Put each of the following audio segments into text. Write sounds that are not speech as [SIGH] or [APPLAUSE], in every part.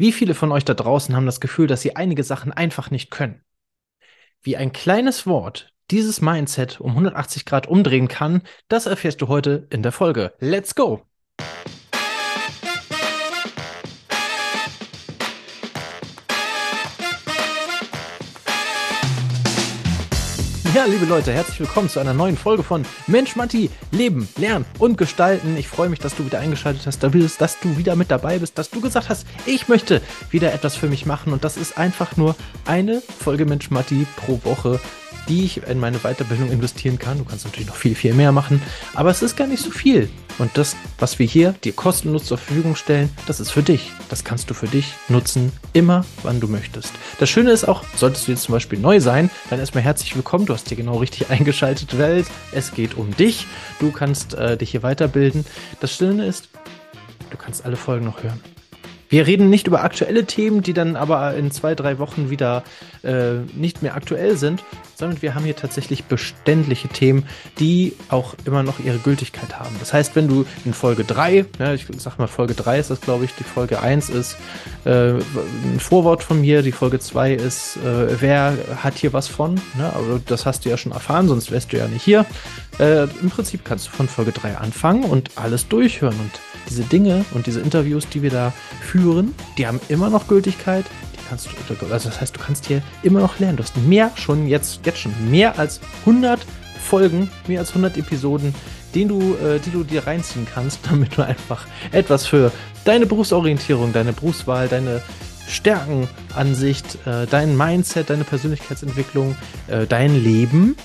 Wie viele von euch da draußen haben das Gefühl, dass sie einige Sachen einfach nicht können? Wie ein kleines Wort dieses Mindset um 180 Grad umdrehen kann, das erfährst du heute in der Folge. Let's go! Ja, liebe Leute, herzlich willkommen zu einer neuen Folge von Mensch Matti, Leben, Lernen und Gestalten. Ich freue mich, dass du wieder eingeschaltet hast, dass du wieder mit dabei bist, dass du gesagt hast, ich möchte wieder etwas für mich machen und das ist einfach nur eine Folge Mensch Matti pro Woche die ich in meine Weiterbildung investieren kann. Du kannst natürlich noch viel, viel mehr machen, aber es ist gar nicht so viel. Und das, was wir hier dir kostenlos zur Verfügung stellen, das ist für dich. Das kannst du für dich nutzen, immer wann du möchtest. Das Schöne ist auch, solltest du jetzt zum Beispiel neu sein, dann erstmal herzlich willkommen. Du hast hier genau richtig [LAUGHS] eingeschaltet, Welt. Es geht um dich. Du kannst äh, dich hier weiterbilden. Das Schöne ist, du kannst alle Folgen noch hören. Wir reden nicht über aktuelle Themen, die dann aber in zwei, drei Wochen wieder äh, nicht mehr aktuell sind, sondern wir haben hier tatsächlich beständige Themen, die auch immer noch ihre Gültigkeit haben. Das heißt, wenn du in Folge 3, ja, ich sag mal Folge 3 ist das, glaube ich, die Folge 1 ist äh, ein Vorwort von mir, die Folge 2 ist, äh, wer hat hier was von? Ne? Aber das hast du ja schon erfahren, sonst wärst du ja nicht hier. Äh, Im Prinzip kannst du von Folge 3 anfangen und alles durchhören und diese Dinge und diese Interviews, die wir da führen, die haben immer noch Gültigkeit. Die kannst du, also das heißt, du kannst hier immer noch lernen. Du hast mehr schon jetzt, jetzt schon mehr als 100 Folgen, mehr als 100 Episoden, den du, äh, die du dir reinziehen kannst, [LAUGHS] damit du einfach etwas für deine Berufsorientierung, deine Berufswahl, deine Stärkenansicht, äh, dein Mindset, deine Persönlichkeitsentwicklung, äh, dein Leben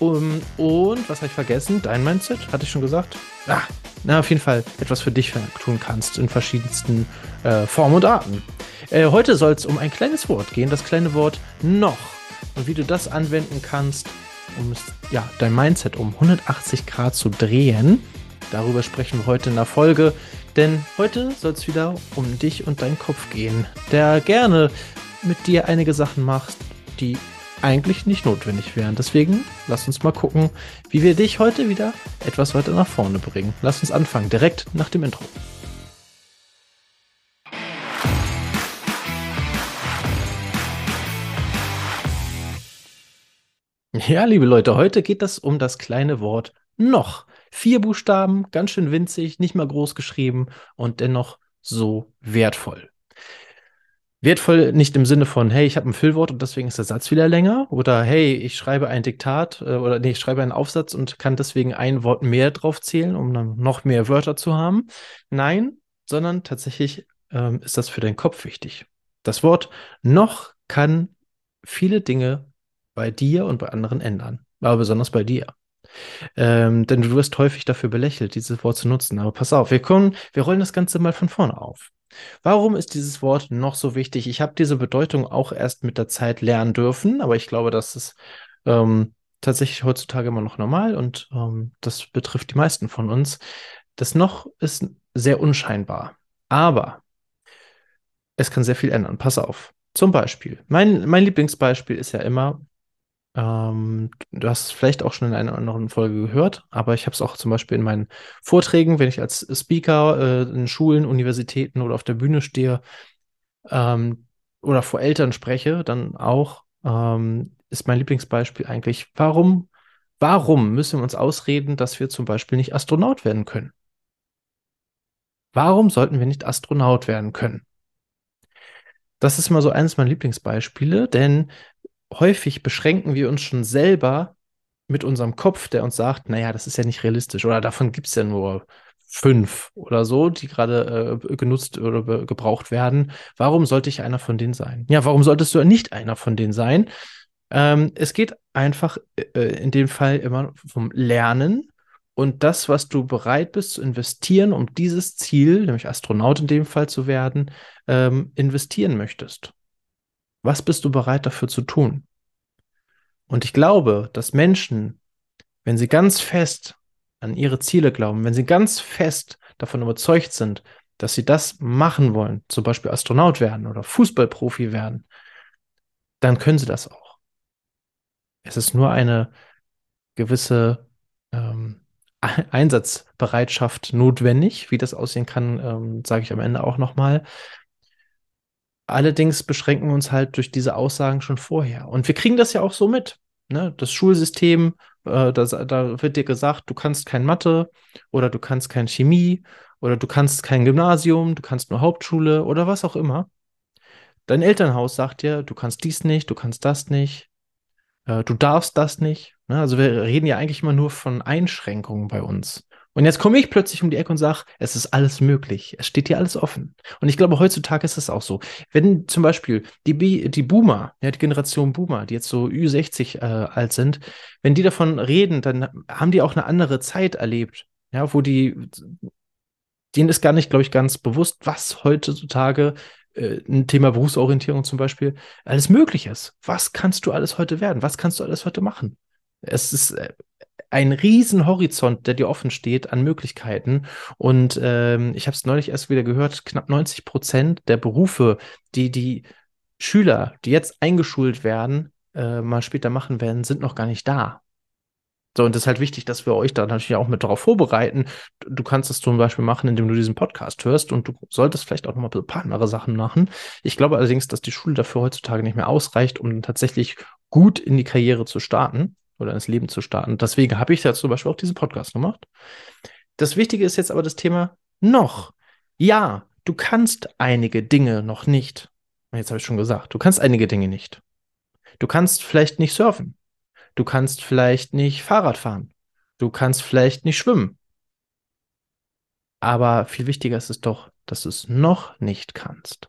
um, und was habe ich vergessen? Dein Mindset, hatte ich schon gesagt? Ah, na, auf jeden Fall etwas für dich tun kannst in verschiedensten äh, Formen und Arten. Äh, heute soll es um ein kleines Wort gehen, das kleine Wort noch. Und wie du das anwenden kannst, um ja, dein Mindset um 180 Grad zu drehen. Darüber sprechen wir heute in der Folge. Denn heute soll es wieder um dich und deinen Kopf gehen, der gerne mit dir einige Sachen macht, die eigentlich nicht notwendig wären. Deswegen lass uns mal gucken, wie wir dich heute wieder etwas weiter nach vorne bringen. Lass uns anfangen, direkt nach dem Intro. Ja, liebe Leute, heute geht es um das kleine Wort noch. Vier Buchstaben, ganz schön winzig, nicht mal groß geschrieben und dennoch so wertvoll. Wertvoll nicht im Sinne von, hey, ich habe ein Füllwort und deswegen ist der Satz wieder länger. Oder hey, ich schreibe ein Diktat äh, oder nee, ich schreibe einen Aufsatz und kann deswegen ein Wort mehr drauf zählen, um dann noch mehr Wörter zu haben. Nein, sondern tatsächlich ähm, ist das für deinen Kopf wichtig. Das Wort noch kann viele Dinge bei dir und bei anderen ändern, aber besonders bei dir. Ähm, denn du wirst häufig dafür belächelt, dieses Wort zu nutzen. Aber pass auf, wir kommen, wir rollen das Ganze mal von vorne auf. Warum ist dieses Wort noch so wichtig? Ich habe diese Bedeutung auch erst mit der Zeit lernen dürfen, aber ich glaube, das ist ähm, tatsächlich heutzutage immer noch normal und ähm, das betrifft die meisten von uns. Das noch ist sehr unscheinbar, aber es kann sehr viel ändern. Pass auf. Zum Beispiel, mein, mein Lieblingsbeispiel ist ja immer, ähm, du hast es vielleicht auch schon in einer anderen Folge gehört, aber ich habe es auch zum Beispiel in meinen Vorträgen, wenn ich als Speaker äh, in Schulen, Universitäten oder auf der Bühne stehe ähm, oder vor Eltern spreche, dann auch ähm, ist mein Lieblingsbeispiel eigentlich, warum, warum müssen wir uns ausreden, dass wir zum Beispiel nicht Astronaut werden können? Warum sollten wir nicht Astronaut werden können? Das ist mal so eines meiner Lieblingsbeispiele, denn häufig beschränken wir uns schon selber mit unserem Kopf, der uns sagt, naja, das ist ja nicht realistisch oder davon gibt es ja nur fünf oder so, die gerade äh, genutzt oder gebraucht werden. Warum sollte ich einer von denen sein? Ja, warum solltest du nicht einer von denen sein? Ähm, es geht einfach äh, in dem Fall immer vom Lernen und das, was du bereit bist zu investieren, um dieses Ziel, nämlich Astronaut in dem Fall zu werden, ähm, investieren möchtest. Was bist du bereit dafür zu tun? Und ich glaube, dass Menschen, wenn sie ganz fest an ihre Ziele glauben, wenn sie ganz fest davon überzeugt sind, dass sie das machen wollen, zum Beispiel Astronaut werden oder Fußballprofi werden, dann können sie das auch. Es ist nur eine gewisse ähm, Einsatzbereitschaft notwendig. Wie das aussehen kann, ähm, sage ich am Ende auch nochmal. Allerdings beschränken wir uns halt durch diese Aussagen schon vorher. Und wir kriegen das ja auch so mit. Ne? Das Schulsystem, äh, das, da wird dir gesagt, du kannst kein Mathe oder du kannst kein Chemie oder du kannst kein Gymnasium, du kannst nur Hauptschule oder was auch immer. Dein Elternhaus sagt dir, du kannst dies nicht, du kannst das nicht, äh, du darfst das nicht. Ne? Also wir reden ja eigentlich immer nur von Einschränkungen bei uns. Und jetzt komme ich plötzlich um die Ecke und sage, es ist alles möglich. Es steht dir alles offen. Und ich glaube, heutzutage ist es auch so. Wenn zum Beispiel die, die Boomer, ja, die Generation Boomer, die jetzt so Ü60 äh, alt sind, wenn die davon reden, dann haben die auch eine andere Zeit erlebt. Ja, wo die, denen ist gar nicht, glaube ich, ganz bewusst, was heutzutage äh, ein Thema Berufsorientierung zum Beispiel alles möglich ist. Was kannst du alles heute werden? Was kannst du alles heute machen? Es ist äh, ein riesen Horizont, der dir offen steht an Möglichkeiten. Und ähm, ich habe es neulich erst wieder gehört, knapp 90 Prozent der Berufe, die die Schüler, die jetzt eingeschult werden, äh, mal später machen werden, sind noch gar nicht da. So, und das ist halt wichtig, dass wir euch da natürlich auch mit darauf vorbereiten. Du kannst es zum Beispiel machen, indem du diesen Podcast hörst und du solltest vielleicht auch noch mal ein paar andere Sachen machen. Ich glaube allerdings, dass die Schule dafür heutzutage nicht mehr ausreicht, um tatsächlich gut in die Karriere zu starten oder ins Leben zu starten. Deswegen habe ich da zum Beispiel auch diesen Podcast gemacht. Das Wichtige ist jetzt aber das Thema noch. Ja, du kannst einige Dinge noch nicht. Jetzt habe ich schon gesagt, du kannst einige Dinge nicht. Du kannst vielleicht nicht surfen. Du kannst vielleicht nicht Fahrrad fahren. Du kannst vielleicht nicht schwimmen. Aber viel wichtiger ist es doch, dass du es noch nicht kannst.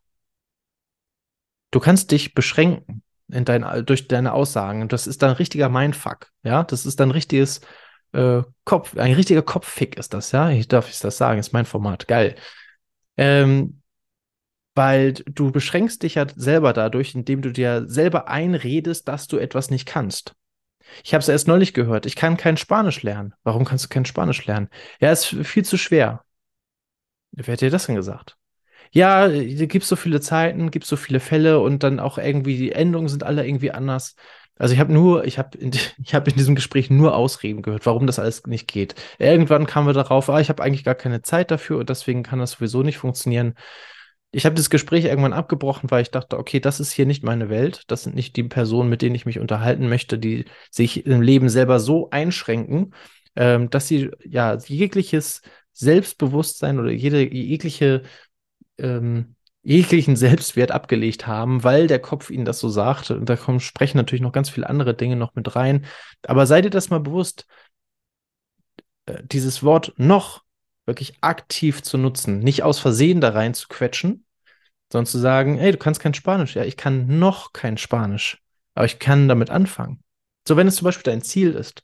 Du kannst dich beschränken in dein, durch deine Aussagen. Das ist dann ein richtiger Mindfuck. Ja, das ist dann richtiges äh, Kopf, ein richtiger Kopffick ist das, ja. Ich darf ich das sagen, ist mein Format. Geil. Ähm, weil du beschränkst dich ja selber dadurch, indem du dir selber einredest, dass du etwas nicht kannst. Ich habe es erst neulich gehört. Ich kann kein Spanisch lernen. Warum kannst du kein Spanisch lernen? Ja, ist viel zu schwer. Wer hat dir das denn gesagt? Ja, da gibt so viele Zeiten, gibt so viele Fälle und dann auch irgendwie die Endungen sind alle irgendwie anders. Also ich habe nur, ich habe in, [LAUGHS] ich hab in diesem Gespräch nur Ausreden gehört, warum das alles nicht geht. Irgendwann kamen wir darauf, ah, ich habe eigentlich gar keine Zeit dafür und deswegen kann das sowieso nicht funktionieren. Ich habe das Gespräch irgendwann abgebrochen, weil ich dachte, okay, das ist hier nicht meine Welt. Das sind nicht die Personen, mit denen ich mich unterhalten möchte, die sich im Leben selber so einschränken, ähm, dass sie ja jegliches Selbstbewusstsein oder jede jegliche ähm, jeglichen Selbstwert abgelegt haben, weil der Kopf ihnen das so sagt. Und da kommen, sprechen natürlich noch ganz viele andere Dinge noch mit rein. Aber sei dir das mal bewusst, äh, dieses Wort noch wirklich aktiv zu nutzen, nicht aus Versehen da rein zu quetschen, sondern zu sagen, hey, du kannst kein Spanisch. Ja, ich kann noch kein Spanisch, aber ich kann damit anfangen. So, wenn es zum Beispiel dein Ziel ist,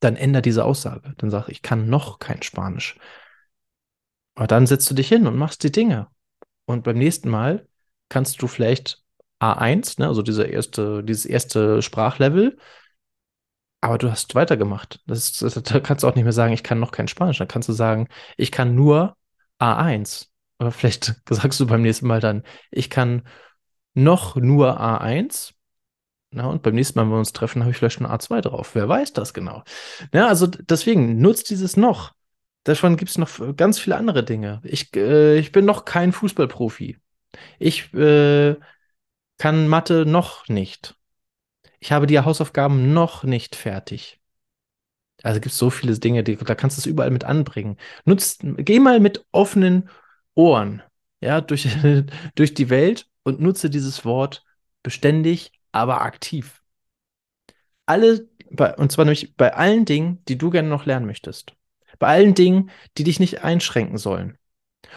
dann ändere diese Aussage. Dann sag, ich kann noch kein Spanisch. Aber dann setzt du dich hin und machst die Dinge. Und beim nächsten Mal kannst du vielleicht A1, ne, also diese erste, dieses erste Sprachlevel, aber du hast weitergemacht. Das, das, da kannst du auch nicht mehr sagen, ich kann noch kein Spanisch. Da kannst du sagen, ich kann nur A1. Aber vielleicht [LAUGHS] sagst du beim nächsten Mal dann, ich kann noch nur A1. Na, und beim nächsten Mal, wenn wir uns treffen, habe ich vielleicht schon A2 drauf. Wer weiß das genau? Ja, also deswegen nutzt dieses noch. Davon gibt es noch ganz viele andere Dinge. Ich, äh, ich bin noch kein Fußballprofi. Ich äh, kann Mathe noch nicht. Ich habe die Hausaufgaben noch nicht fertig. Also gibt es so viele Dinge, die, da kannst du es überall mit anbringen. Nutz, geh mal mit offenen Ohren ja, durch, [LAUGHS] durch die Welt und nutze dieses Wort beständig, aber aktiv. Alle, und zwar nämlich bei allen Dingen, die du gerne noch lernen möchtest. Bei allen Dingen, die dich nicht einschränken sollen.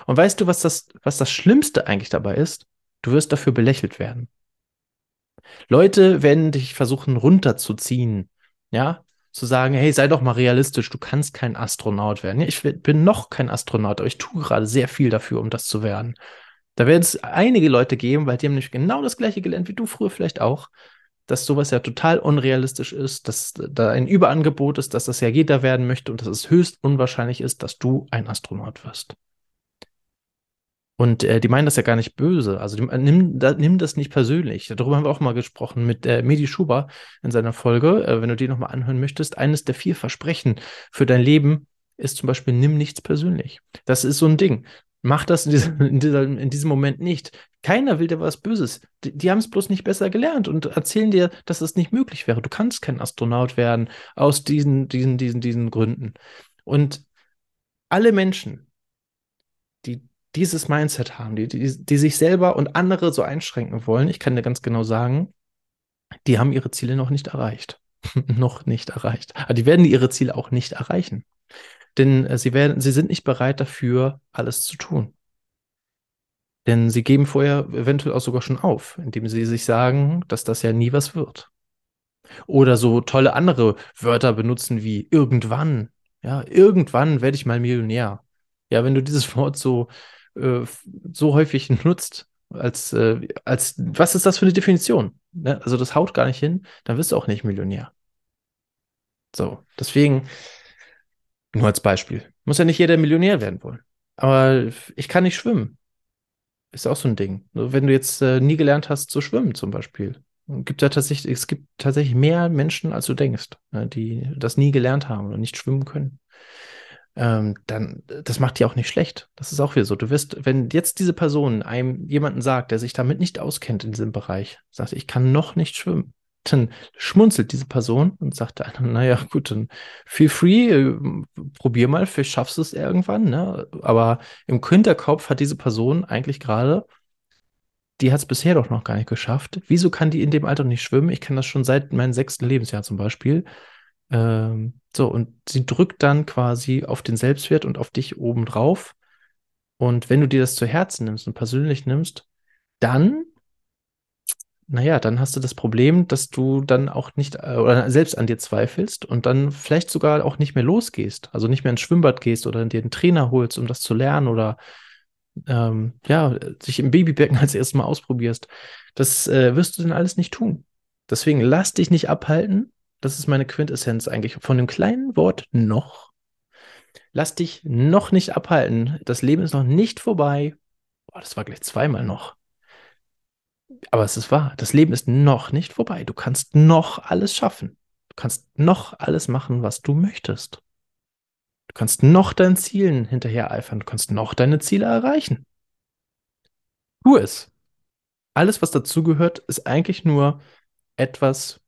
Und weißt du, was das, was das Schlimmste eigentlich dabei ist? Du wirst dafür belächelt werden. Leute werden dich versuchen runterzuziehen, ja, zu sagen, hey, sei doch mal realistisch, du kannst kein Astronaut werden. Ich bin noch kein Astronaut, aber ich tue gerade sehr viel dafür, um das zu werden. Da werden es einige Leute geben, weil die haben nämlich genau das gleiche gelernt wie du früher vielleicht auch dass sowas ja total unrealistisch ist, dass da ein Überangebot ist, dass das ja jeder werden möchte und dass es höchst unwahrscheinlich ist, dass du ein Astronaut wirst. Und äh, die meinen das ja gar nicht böse. Also die, nimm, da, nimm das nicht persönlich. Darüber haben wir auch mal gesprochen mit äh, Medi Schuber in seiner Folge. Äh, wenn du die nochmal anhören möchtest, eines der vier Versprechen für dein Leben ist zum Beispiel, nimm nichts persönlich. Das ist so ein Ding. Mach das in, diesem, in, dieser, in diesem Moment nicht. Keiner will dir was Böses. Die, die haben es bloß nicht besser gelernt und erzählen dir, dass es nicht möglich wäre. Du kannst kein Astronaut werden aus diesen, diesen, diesen, diesen Gründen. Und alle Menschen, die dieses Mindset haben, die, die, die sich selber und andere so einschränken wollen, ich kann dir ganz genau sagen, die haben ihre Ziele noch nicht erreicht. [LAUGHS] noch nicht erreicht. Aber die werden ihre Ziele auch nicht erreichen. Denn äh, sie werden, sie sind nicht bereit dafür, alles zu tun. Denn sie geben vorher eventuell auch sogar schon auf, indem sie sich sagen, dass das ja nie was wird. Oder so tolle andere Wörter benutzen wie irgendwann. Ja, irgendwann werde ich mal Millionär. Ja, wenn du dieses Wort so, äh, so häufig [LAUGHS] nutzt, als, äh, als, was ist das für eine Definition? Ne? Also das haut gar nicht hin, dann wirst du auch nicht Millionär. So, deswegen, nur als Beispiel. Muss ja nicht jeder Millionär werden wollen. Aber ich kann nicht schwimmen. Ist auch so ein Ding. Wenn du jetzt äh, nie gelernt hast zu schwimmen, zum Beispiel, gibt ja tatsächlich, es gibt tatsächlich mehr Menschen, als du denkst, ne, die das nie gelernt haben und nicht schwimmen können. Ähm, dann, das macht die auch nicht schlecht. Das ist auch wieder so. Du wirst, wenn jetzt diese Person einem jemanden sagt, der sich damit nicht auskennt in diesem Bereich, sagt, ich kann noch nicht schwimmen, dann schmunzelt diese Person und sagt dann, [LAUGHS] naja, gut, dann feel free, äh, probier mal, vielleicht schaffst du es irgendwann, ne? Aber im Hinterkopf hat diese Person eigentlich gerade, die hat es bisher doch noch gar nicht geschafft. Wieso kann die in dem Alter nicht schwimmen? Ich kann das schon seit meinem sechsten Lebensjahr zum Beispiel. Ähm, so, und sie drückt dann quasi auf den Selbstwert und auf dich obendrauf. Und wenn du dir das zu Herzen nimmst und persönlich nimmst, dann naja, dann hast du das Problem, dass du dann auch nicht äh, oder selbst an dir zweifelst und dann vielleicht sogar auch nicht mehr losgehst, also nicht mehr ins Schwimmbad gehst oder dir einen Trainer holst, um das zu lernen oder ähm, ja, sich im Babybecken [LAUGHS] als erstes Mal ausprobierst. Das äh, wirst du dann alles nicht tun. Deswegen lass dich nicht abhalten. Das ist meine Quintessenz eigentlich von dem kleinen Wort noch. Lass dich noch nicht abhalten. Das Leben ist noch nicht vorbei. Boah, das war gleich zweimal noch. Aber es ist wahr, das Leben ist noch nicht vorbei. Du kannst noch alles schaffen. Du kannst noch alles machen, was du möchtest. Du kannst noch deinen Zielen hinterher eifern. Du kannst noch deine Ziele erreichen. Tu es. Alles, was dazugehört, ist eigentlich nur etwas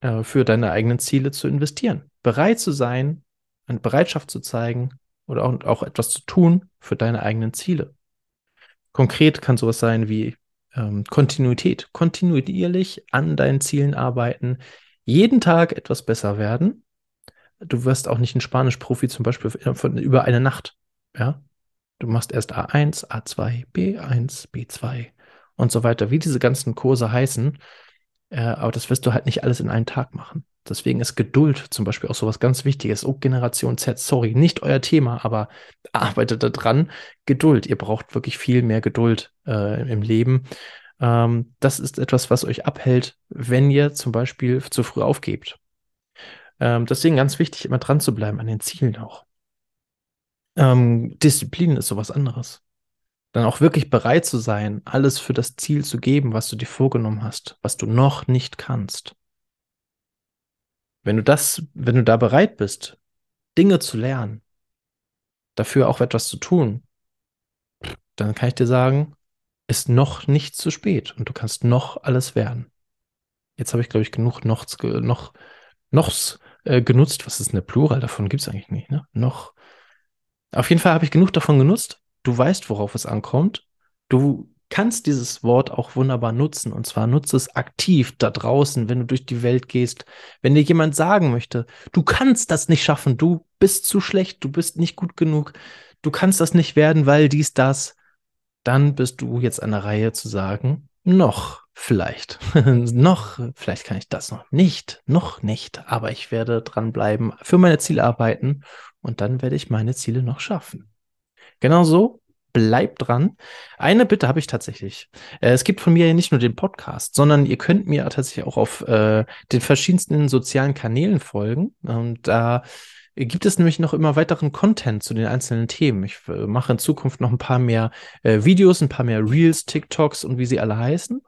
äh, für deine eigenen Ziele zu investieren. Bereit zu sein, eine Bereitschaft zu zeigen oder auch, auch etwas zu tun für deine eigenen Ziele. Konkret kann sowas sein wie ähm, Kontinuität, kontinuierlich an deinen Zielen arbeiten, jeden Tag etwas besser werden. Du wirst auch nicht ein Spanisch-Profi zum Beispiel von, über eine Nacht. Ja, du machst erst A1, A2, B1, B2 und so weiter, wie diese ganzen Kurse heißen. Äh, aber das wirst du halt nicht alles in einen Tag machen. Deswegen ist Geduld zum Beispiel auch so was ganz Wichtiges. Oh, Generation Z, sorry, nicht euer Thema, aber [LAUGHS] arbeitet da dran. Geduld. Ihr braucht wirklich viel mehr Geduld äh, im Leben. Ähm, das ist etwas, was euch abhält, wenn ihr zum Beispiel zu früh aufgebt. Ähm, deswegen ganz wichtig, immer dran zu bleiben an den Zielen auch. Ähm, Disziplin ist sowas anderes. Dann auch wirklich bereit zu sein, alles für das Ziel zu geben, was du dir vorgenommen hast, was du noch nicht kannst. Wenn du das, wenn du da bereit bist, Dinge zu lernen, dafür auch etwas zu tun, dann kann ich dir sagen, ist noch nicht zu spät und du kannst noch alles werden. Jetzt habe ich, glaube ich, genug nochs, noch, nochs äh, genutzt. Was ist eine Plural davon? Gibt es eigentlich nicht, ne? Noch. Auf jeden Fall habe ich genug davon genutzt. Du weißt, worauf es ankommt. Du kannst dieses Wort auch wunderbar nutzen. Und zwar nutze es aktiv da draußen, wenn du durch die Welt gehst. Wenn dir jemand sagen möchte, du kannst das nicht schaffen, du bist zu schlecht, du bist nicht gut genug, du kannst das nicht werden, weil dies, das, dann bist du jetzt an der Reihe zu sagen, noch vielleicht, [LAUGHS] noch, vielleicht kann ich das noch nicht, noch nicht, aber ich werde dranbleiben, für meine Ziele arbeiten und dann werde ich meine Ziele noch schaffen. Genauso bleibt dran. Eine Bitte habe ich tatsächlich. Äh, es gibt von mir ja nicht nur den Podcast, sondern ihr könnt mir tatsächlich auch auf äh, den verschiedensten sozialen Kanälen folgen. Und da gibt es nämlich noch immer weiteren Content zu den einzelnen Themen. Ich äh, mache in Zukunft noch ein paar mehr äh, Videos, ein paar mehr Reels, TikToks und wie sie alle heißen.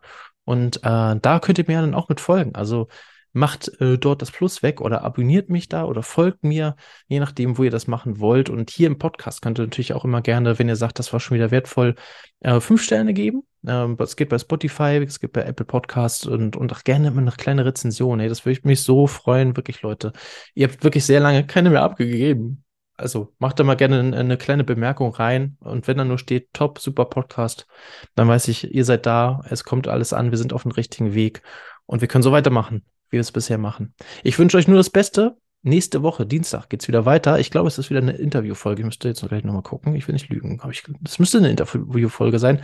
Und da könnt ihr mir dann auch mit folgen. Also macht äh, dort das Plus weg oder abonniert mich da oder folgt mir, je nachdem, wo ihr das machen wollt. Und hier im Podcast könnt ihr natürlich auch immer gerne, wenn ihr sagt, das war schon wieder wertvoll, äh, fünf Sterne geben. Ähm, es geht bei Spotify, es geht bei Apple Podcasts und, und auch gerne immer eine kleine Rezension. Ey, das würde ich mich so freuen, wirklich, Leute. Ihr habt wirklich sehr lange keine mehr abgegeben. Also macht da mal gerne eine kleine Bemerkung rein. Und wenn da nur steht, top, super Podcast, dann weiß ich, ihr seid da, es kommt alles an, wir sind auf dem richtigen Weg und wir können so weitermachen wie wir es bisher machen. Ich wünsche euch nur das Beste. Nächste Woche, Dienstag, geht es wieder weiter. Ich glaube, es ist wieder eine Interviewfolge. Ich müsste jetzt gleich nochmal gucken. Ich will nicht lügen. Das müsste eine Interviewfolge sein.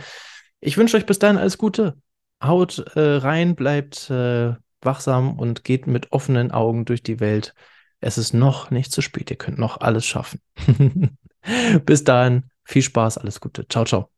Ich wünsche euch bis dahin alles Gute. Haut äh, rein, bleibt äh, wachsam und geht mit offenen Augen durch die Welt. Es ist noch nicht zu spät. Ihr könnt noch alles schaffen. [LAUGHS] bis dahin, viel Spaß, alles Gute. Ciao, ciao.